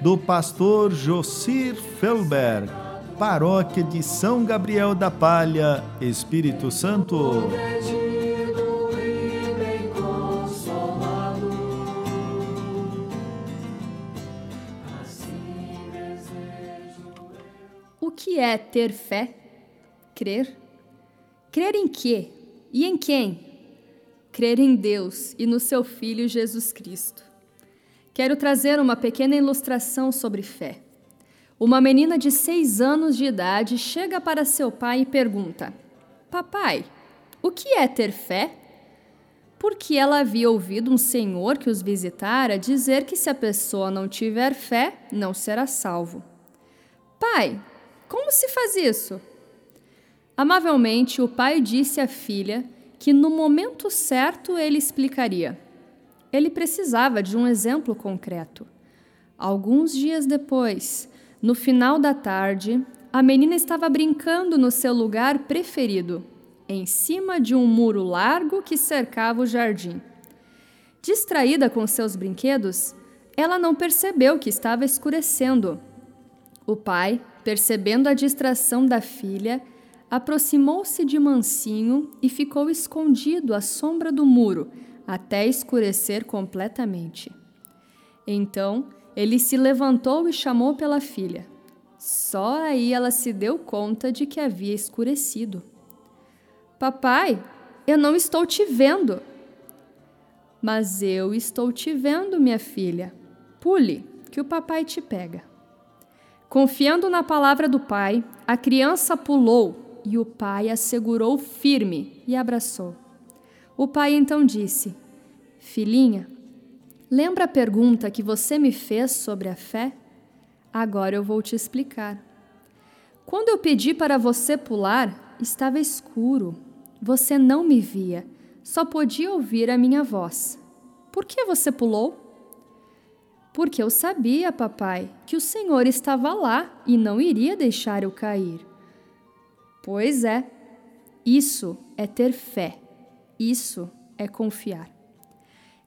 do pastor Josir Felber, paróquia de São Gabriel da Palha, Espírito Santo. O que é ter fé? Crer? Crer em quê? E em quem? Crer em Deus e no seu Filho Jesus Cristo. Quero trazer uma pequena ilustração sobre fé. Uma menina de seis anos de idade chega para seu pai e pergunta: Papai, o que é ter fé? Porque ela havia ouvido um senhor que os visitara dizer que se a pessoa não tiver fé, não será salvo. Pai, como se faz isso? Amavelmente, o pai disse à filha que no momento certo ele explicaria. Ele precisava de um exemplo concreto. Alguns dias depois, no final da tarde, a menina estava brincando no seu lugar preferido, em cima de um muro largo que cercava o jardim. Distraída com seus brinquedos, ela não percebeu que estava escurecendo. O pai, percebendo a distração da filha, aproximou-se de mansinho e ficou escondido à sombra do muro até escurecer completamente. Então ele se levantou e chamou pela filha. Só aí ela se deu conta de que havia escurecido. Papai, eu não estou te vendo. Mas eu estou te vendo, minha filha. Pule, que o papai te pega. Confiando na palavra do pai, a criança pulou e o pai a segurou firme e abraçou. O pai então disse: Filhinha, lembra a pergunta que você me fez sobre a fé? Agora eu vou te explicar. Quando eu pedi para você pular, estava escuro. Você não me via, só podia ouvir a minha voz. Por que você pulou? Porque eu sabia, papai, que o Senhor estava lá e não iria deixar eu cair. Pois é, isso é ter fé. Isso é confiar.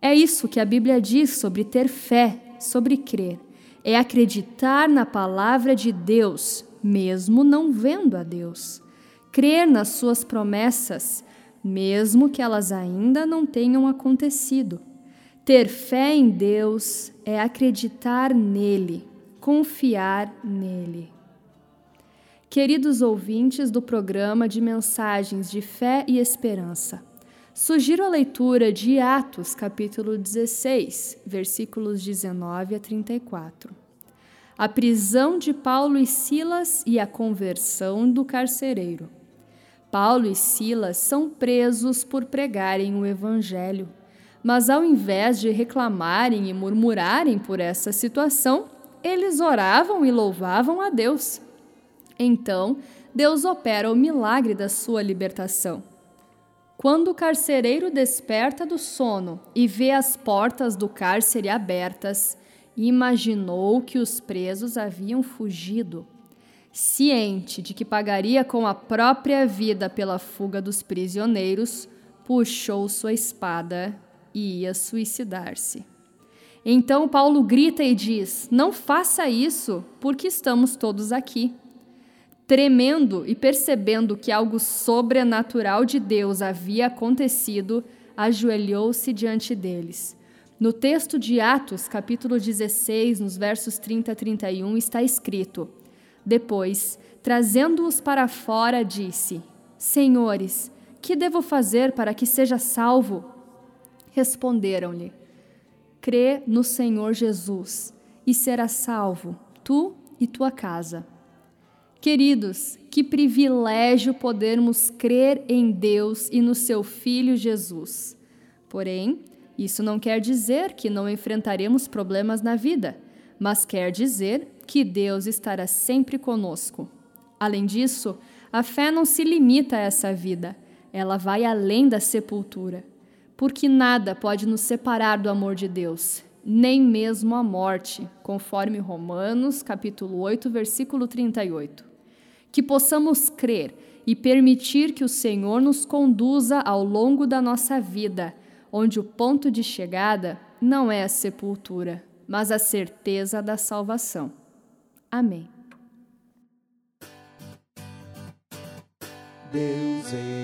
É isso que a Bíblia diz sobre ter fé, sobre crer. É acreditar na palavra de Deus, mesmo não vendo a Deus. Crer nas suas promessas, mesmo que elas ainda não tenham acontecido. Ter fé em Deus é acreditar nele, confiar nele. Queridos ouvintes do programa de mensagens de fé e esperança, Sugiro a leitura de Atos, capítulo 16, versículos 19 a 34. A prisão de Paulo e Silas e a conversão do carcereiro. Paulo e Silas são presos por pregarem o evangelho, mas ao invés de reclamarem e murmurarem por essa situação, eles oravam e louvavam a Deus. Então, Deus opera o milagre da sua libertação. Quando o carcereiro desperta do sono e vê as portas do cárcere abertas, imaginou que os presos haviam fugido. Ciente de que pagaria com a própria vida pela fuga dos prisioneiros, puxou sua espada e ia suicidar-se. Então Paulo grita e diz: Não faça isso, porque estamos todos aqui. Tremendo e percebendo que algo sobrenatural de Deus havia acontecido, ajoelhou-se diante deles. No texto de Atos, capítulo 16, nos versos 30 a 31, está escrito: Depois, trazendo-os para fora, disse: Senhores, que devo fazer para que seja salvo? Responderam-lhe: Crê no Senhor Jesus e serás salvo, tu e tua casa. Queridos, que privilégio podermos crer em Deus e no seu Filho Jesus. Porém, isso não quer dizer que não enfrentaremos problemas na vida, mas quer dizer que Deus estará sempre conosco. Além disso, a fé não se limita a essa vida, ela vai além da sepultura, porque nada pode nos separar do amor de Deus, nem mesmo a morte, conforme Romanos, capítulo 8, versículo 38. Que possamos crer e permitir que o Senhor nos conduza ao longo da nossa vida, onde o ponto de chegada não é a sepultura, mas a certeza da salvação. Amém. Deus enviou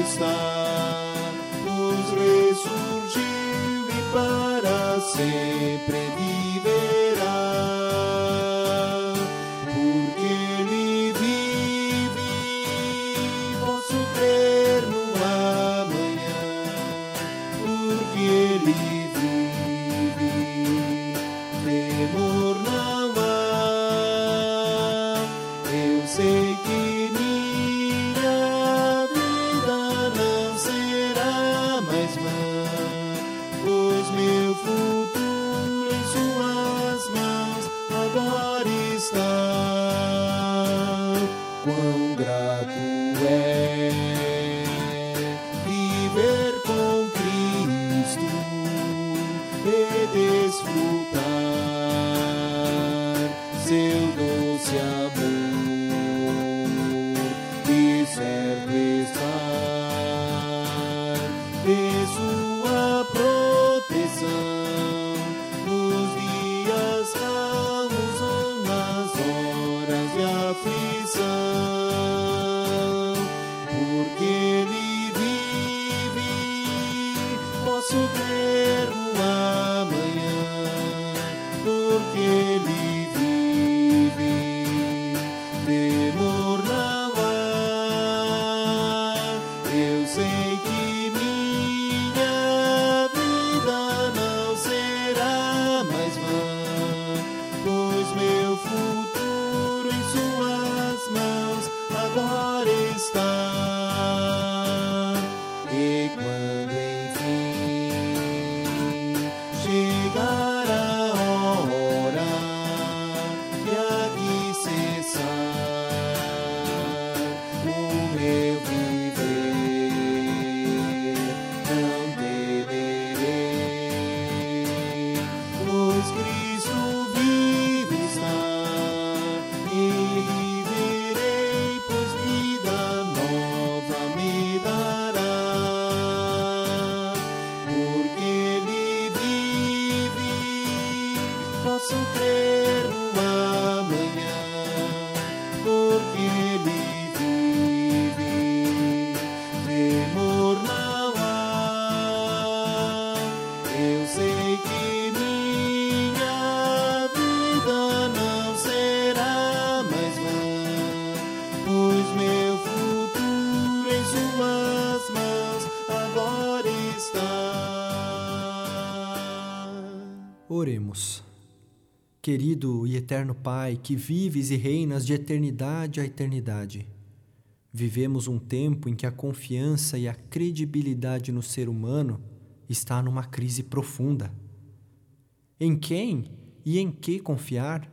está. Nos ressurgiu e para sempre posso crer no amanhã, porque Ele vive, temor não há. Eu sei que minha vida não será mais vã, pois meu futuro em Suas mãos agora está. Oremos. Querido e eterno Pai, que vives e reinas de eternidade a eternidade, vivemos um tempo em que a confiança e a credibilidade no ser humano está numa crise profunda. Em quem e em que confiar?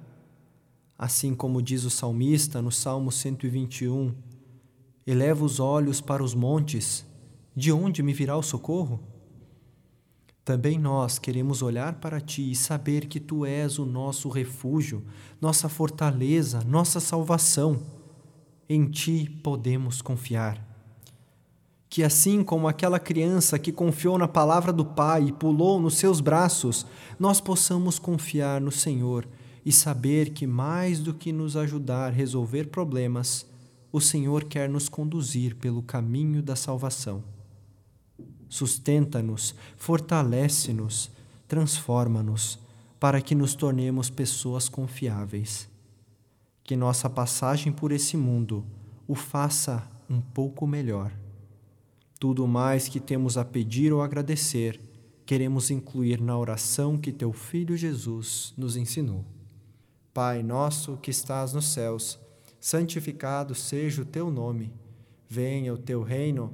Assim como diz o salmista no Salmo 121, eleva os olhos para os montes, de onde me virá o socorro? Também nós queremos olhar para Ti e saber que Tu és o nosso refúgio, nossa fortaleza, nossa salvação. Em Ti podemos confiar. Que assim como aquela criança que confiou na palavra do Pai e pulou nos seus braços, nós possamos confiar no Senhor e saber que mais do que nos ajudar a resolver problemas, o Senhor quer nos conduzir pelo caminho da salvação sustenta-nos, fortalece-nos, transforma-nos, para que nos tornemos pessoas confiáveis. Que nossa passagem por esse mundo o faça um pouco melhor. Tudo mais que temos a pedir ou agradecer, queremos incluir na oração que teu Filho Jesus nos ensinou. Pai nosso que estás nos céus, santificado seja o teu nome. Venha o teu reino,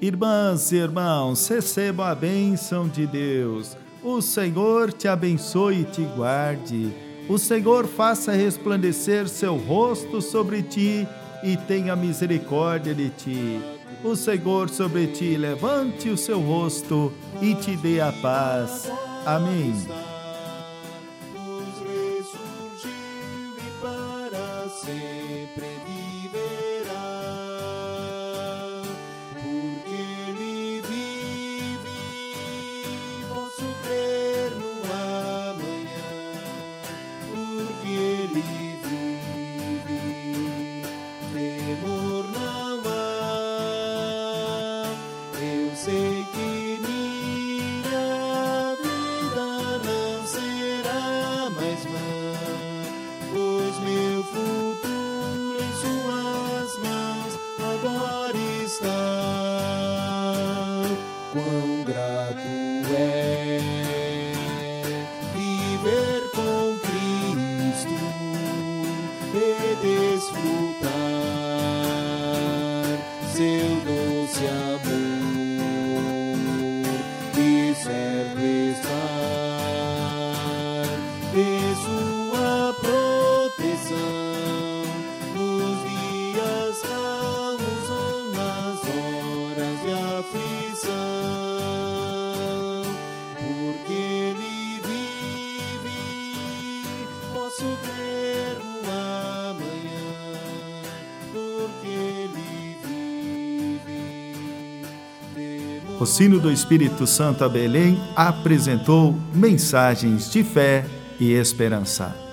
Irmãs e irmãos, recebam a bênção de Deus. O Senhor te abençoe e te guarde. O Senhor faça resplandecer seu rosto sobre ti e tenha misericórdia de ti o Senhor sobre ti levante o seu rosto e te dê a paz. Amém. O Sino do Espírito Santo a Belém apresentou mensagens de fé e esperança.